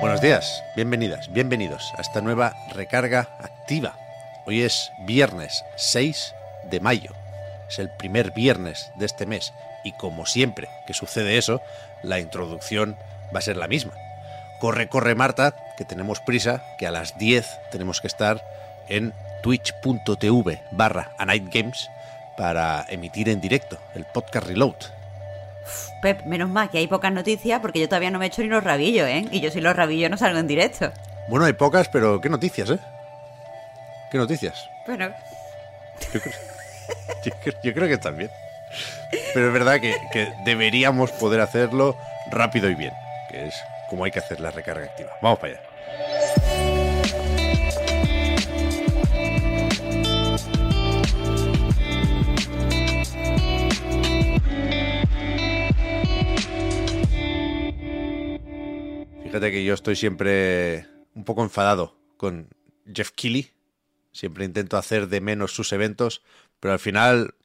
Buenos días, bienvenidas, bienvenidos a esta nueva recarga activa. Hoy es viernes 6 de mayo. Es el primer viernes de este mes y como siempre que sucede eso, la introducción va a ser la misma. Corre, corre Marta, que tenemos prisa, que a las 10 tenemos que estar en twitch.tv barra a Night Games para emitir en directo el podcast Reload. Pep, menos mal que hay pocas noticias porque yo todavía no me he hecho ni los rabillos, ¿eh? Y yo si los rabillos no salgo en directo. Bueno, hay pocas, pero qué noticias, ¿eh? ¿Qué noticias? Bueno, Yo creo, yo creo- yo creo que también. Pero es verdad que, que deberíamos poder hacerlo rápido y bien, que es como hay que hacer la recarga activa. Vamos para allá. Fíjate que yo estoy siempre un poco enfadado con Jeff Keighley. Siempre intento hacer de menos sus eventos, pero al final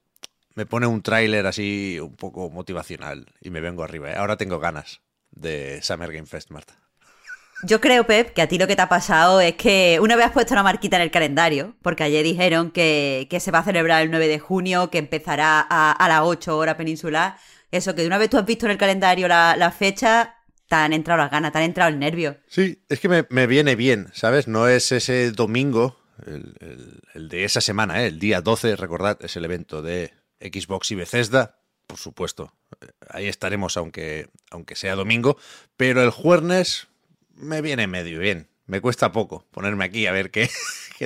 me pone un tráiler así un poco motivacional y me vengo arriba. ¿eh? Ahora tengo ganas de Summer Game Fest, Marta. yo creo, Pep, que a ti lo que te ha pasado es que una vez has puesto una marquita en el calendario, porque ayer dijeron que, se va a celebrar el 9 de junio, que empezará a, las 8 horas peninsular. Eso, que de una vez tú has visto en el calendario la fecha, te han entrado las ganas, te han entrado el nervio. Sí, es que me, me viene bien, ¿sabes? No es ese domingo, el, el- de esa semana, ¿eh? el día 12, recordad, es el evento de Xbox y Bethesda, por supuesto. eh, Ahí estaremos aunque, aunque sea domingo, pero el jueves me viene medio bien. Me cuesta poco ponerme aquí a ver qué,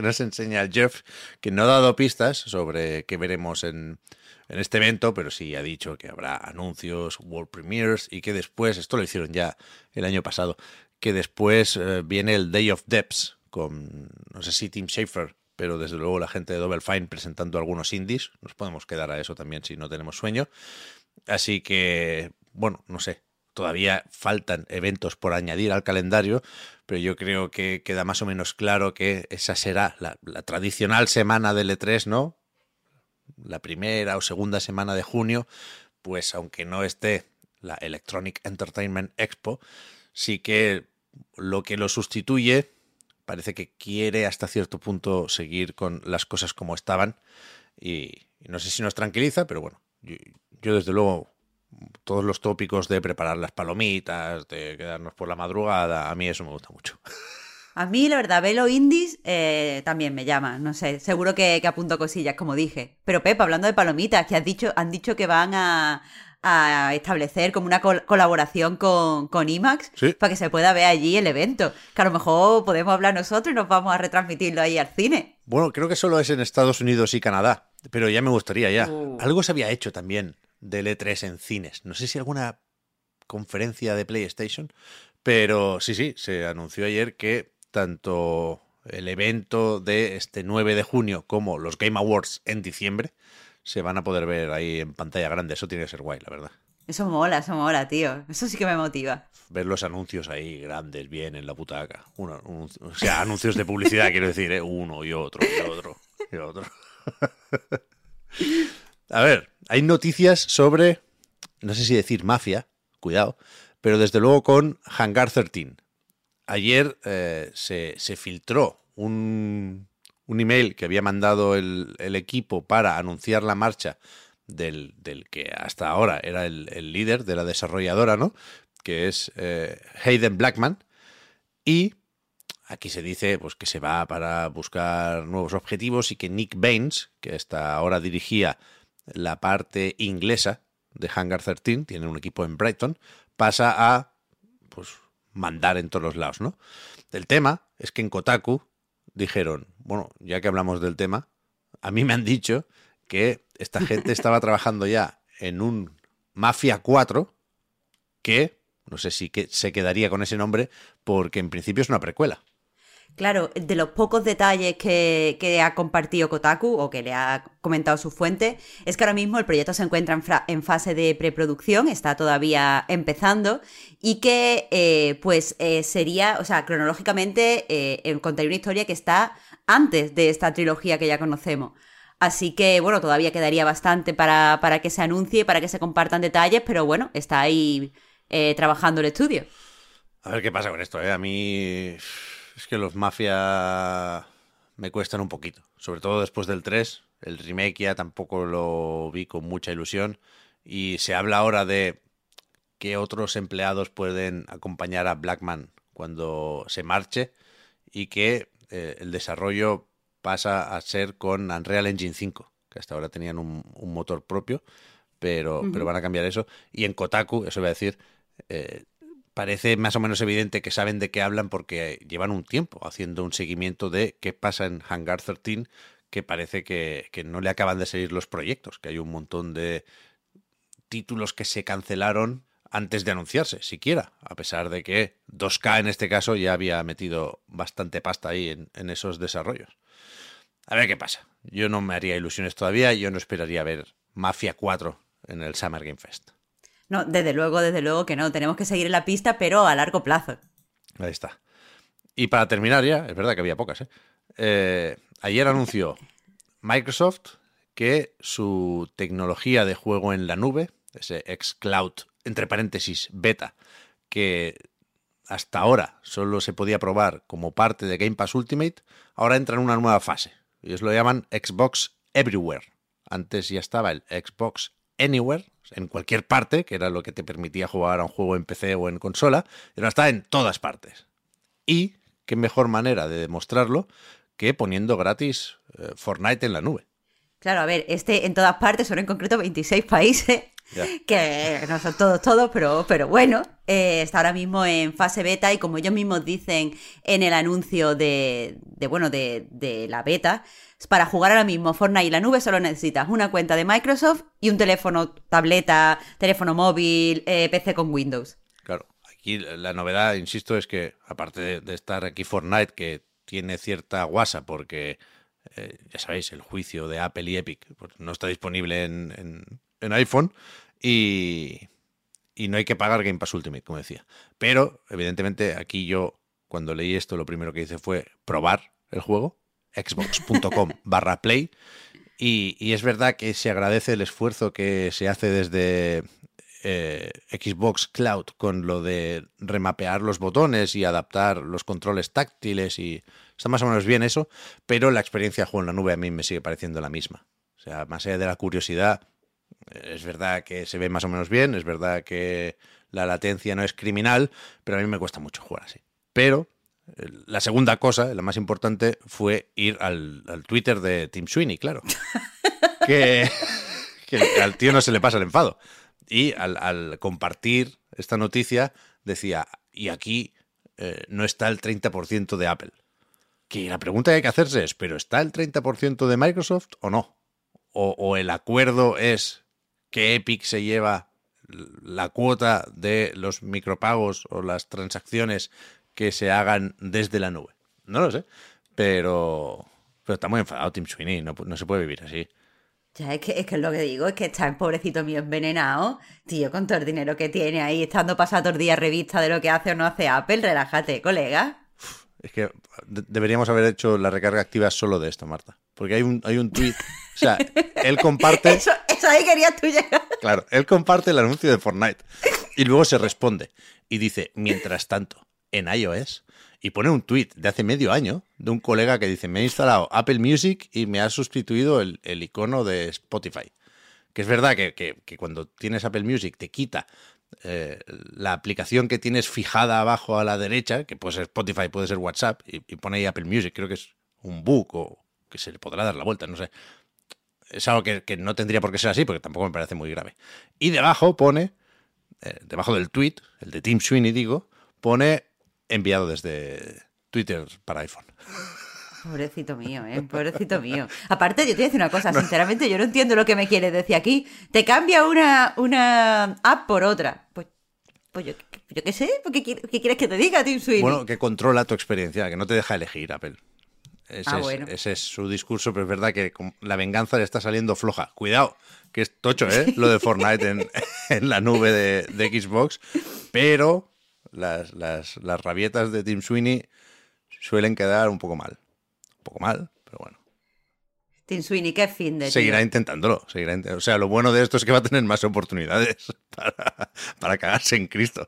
nos enseña el Jeff, que no ha dado pistas sobre qué veremos en, en este evento, pero sí ha dicho que habrá anuncios, world premieres y que después, esto lo hicieron ya el año pasado, que después eh, viene el Day of Depths con, no sé si Tim Schafer, pero desde luego la gente de Double Fine presentando algunos indies. Nos podemos quedar a eso también si no tenemos sueño. Así que, bueno, no sé. Todavía faltan eventos por añadir al calendario, pero yo creo que queda más o menos claro que esa será la, tradicional semana del E3, ¿no? La primera o segunda semana de junio, pues aunque no esté la Electronic Entertainment Expo, sí que lo que lo sustituye parece que quiere hasta cierto punto seguir con las cosas como estaban y, no sé si nos tranquiliza, pero bueno, yo desde luego todos los tópicos de preparar las palomitas, de quedarnos por la madrugada, a mí eso me gusta mucho. A mí, la verdad, ver los indies eh, también me llama. No sé, seguro que, que apunto cosillas, como dije. Pero, Pepa, hablando de palomitas, que has dicho, han dicho que van a, a establecer como una col- colaboración con, con IMAX Sí. para que se pueda ver allí el evento. Que a lo mejor podemos hablar nosotros y nos vamos a retransmitirlo ahí al cine. Bueno, creo que solo es en Estados Unidos y Canadá, pero ya me gustaría ya. Uh. Algo se había hecho también del E3 en cines. No sé si alguna conferencia de PlayStation, pero sí, sí, se anunció ayer que tanto el evento de este 9 de junio como los Game Awards en diciembre se van a poder ver ahí en pantalla grande. Eso tiene que ser guay, la verdad. Eso mola, eso mola, tío. Eso sí que me motiva. Ver los anuncios ahí grandes, bien en la butaca. Uno, un- o sea, anuncios de publicidad, quiero decir, ¿eh? uno y otro y otro y otro. A ver, hay noticias sobre, no sé si decir mafia, cuidado, pero desde luego con Hangar 13. Ayer eh, se, filtró un, un email que había mandado el, el equipo para anunciar la marcha del, del que hasta ahora era el, el líder de la desarrolladora, ¿no? Que es eh, Hayden Blackman. Y aquí se dice pues, que se va para buscar nuevos objetivos y que Nick Baines, que hasta ahora dirigía la parte inglesa de Hangar 13, tiene un equipo en Brighton, pasa a pues, mandar en todos los lados, ¿no? El tema es que en Kotaku dijeron, bueno, ya que hablamos del tema, a mí me han dicho que esta gente estaba trabajando ya en un Mafia 4, que no sé si que se quedaría con ese nombre porque en principio es una precuela. Claro, de los pocos detalles que, ha compartido Kotaku o que le ha comentado su fuente, es que ahora mismo el proyecto se encuentra en, fase de preproducción, está todavía empezando, y que eh, pues eh, sería, o sea, cronológicamente eh, contaría una historia que está antes de esta trilogía que ya conocemos. Así que, bueno, todavía quedaría bastante para, para que se anuncie, para que se compartan detalles, pero bueno, está ahí trabajando el estudio. A ver qué pasa con esto, ¿eh? A mí es que los Mafia me cuestan un poquito, sobre todo después del 3. El remake ya tampoco lo vi con mucha ilusión y se habla ahora de que otros empleados pueden acompañar a Blackman cuando se marche y que eh, el desarrollo pasa a ser con Unreal Engine 5, que hasta ahora tenían un, motor propio, pero, pero van a cambiar eso. Y en Kotaku, eso voy a decir, eh, parece más o menos evidente que saben de qué hablan porque llevan un tiempo haciendo un seguimiento de qué pasa en Hangar 13, que parece que, no le acaban de seguir los proyectos, que hay un montón de títulos que se cancelaron antes de anunciarse, siquiera, a pesar de que 2K en este caso ya había metido bastante pasta ahí en, en esos desarrollos. A ver qué pasa. Yo no me haría ilusiones todavía, yo no esperaría ver Mafia 4 en el Summer Game Fest. No, desde luego, desde luego que no. Tenemos que seguir en la pista, pero a largo plazo. Ahí está. Y para terminar ya, es verdad que había pocas, ¿eh? eh ayer anunció Microsoft que su tecnología de juego en la nube, ese xCloud, entre paréntesis, beta, que hasta ahora solo se podía probar como parte de Game Pass Ultimate, ahora entra en una nueva fase. Ellos lo llaman Xbox Everywhere. Antes ya estaba el Xbox Anywhere, en cualquier parte, que era lo que te permitía jugar a un juego en PC o en consola, pero está en todas partes. Y qué mejor manera de demostrarlo que poniendo gratis eh, Fortnite en la nube. Claro, a ver, este en todas partes, son en concreto 26 países, que no son todos, todos, pero, pero bueno, eh, está ahora mismo en fase beta y como ellos mismos dicen en el anuncio de, de bueno, de, de la beta, para jugar ahora mismo Fortnite y la nube solo necesitas una cuenta de Microsoft y un teléfono, tableta, teléfono móvil, eh, PC con Windows. Claro, aquí la novedad, insisto, es que aparte de, estar aquí Fortnite, que tiene cierta guasa porque, eh, ya sabéis, el juicio de Apple y Epic pues, no está disponible en, en, iPhone y, y no hay que pagar Game Pass Ultimate, como decía. Pero, evidentemente, aquí yo, cuando leí esto, lo primero que hice fue probar el juego xbox.com barra play. Y, es verdad que se agradece el esfuerzo que se hace desde eh, Xbox Cloud con lo de remapear los botones y adaptar los controles táctiles y está más o menos bien eso, pero la experiencia de juego en la nube a mí me sigue pareciendo la misma. O sea, más allá de la curiosidad, es verdad que se ve más o menos bien, es verdad que la latencia no es criminal, pero a mí me cuesta mucho jugar así. Pero la segunda cosa, la más importante, fue ir al, Twitter de Tim Sweeney, claro. que, al tío no se le pasa el enfado. Y al, compartir esta noticia decía, y aquí eh, no está el 30% de Apple. Que la pregunta que hay que hacerse es, ¿pero está el 30% de Microsoft o no? o el acuerdo es que Epic se lleva la cuota de los micropagos o las transacciones que se hagan desde la nube. No lo sé, pero, pero está muy enfadado Tim Sweeney, no, se puede vivir así. Ya, es que, es que lo que digo es que está el pobrecito mío envenenado, tío, con todo el dinero que tiene ahí, estando pasado todos días revista de lo que hace o no hace Apple, relájate, colega. Es que deberíamos haber hecho la recarga activa solo de esto, Marta. Porque hay un, hay un tweet. O sea, él comparte. eso, ahí tú llegar. Claro, él comparte el anuncio de Fortnite. Y luego se responde. Y dice, mientras tanto, en iOS y pone un tweet de hace medio año de un colega que dice, me he instalado Apple Music y me ha sustituido el, icono de Spotify. Que es verdad que, cuando tienes Apple Music te quita eh, la aplicación que tienes fijada abajo a la derecha, que puede ser Spotify, puede ser WhatsApp, y, pone ahí Apple Music. Creo que es un bug o que se le podrá dar la vuelta, no sé. Es algo que, no tendría por qué ser así, porque tampoco me parece muy grave. Y debajo pone, eh, debajo del tweet, el de Tim Sweeney, digo, pone enviado desde Twitter para iPhone. Pobrecito mío, ¿eh? Pobrecito mío. Aparte, yo te voy a decir una cosa, sinceramente, yo no entiendo lo que me quieres decir aquí. Te cambia una, una app por otra. Pues, pues yo, yo qué sé, ¿qué, qué quieres que te diga, Tim Sweeney? Bueno, que controla tu experiencia, que no te deja elegir, Apple. Ese, Ah, es, bueno. ese es su discurso, pero es verdad que la venganza le está saliendo floja. Cuidado, que es tocho, ¿eh? Lo de Fortnite en, en la nube de, de Xbox. Pero las, las, las rabietas de Tim Sweeney suelen quedar un poco mal. Un poco mal, pero bueno. Tim Sweeney, qué fin de tío. Seguirá intentándolo. Seguirá int- o sea, lo bueno de esto es que va a tener más oportunidades para, para cagarse en Cristo.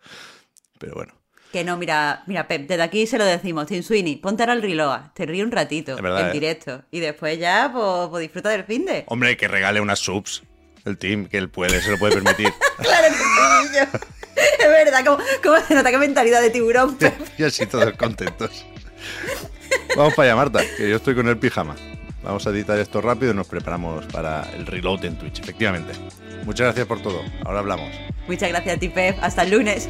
Pero bueno. Que no, mira, mira, Pep, desde aquí se lo decimos, Tim Sweeney, ponte ahora el reload, te ríe un ratito verdad, en ¿eh? directo y después ya, pues, pues disfruta del fin de. Hombre, que regale unas subs. El team, que él puede, se lo puede permitir. Claro que sí. Es verdad, ¿cómo, cómo se nota qué mentalidad de tiburón, Pep? y así todos contentos. Vamos para allá, Marta, que yo estoy con el pijama. Vamos a editar esto rápido y nos preparamos para el reload en Twitch, efectivamente. Muchas gracias por todo. Ahora hablamos. Muchas gracias a ti, Pep. Hasta el lunes.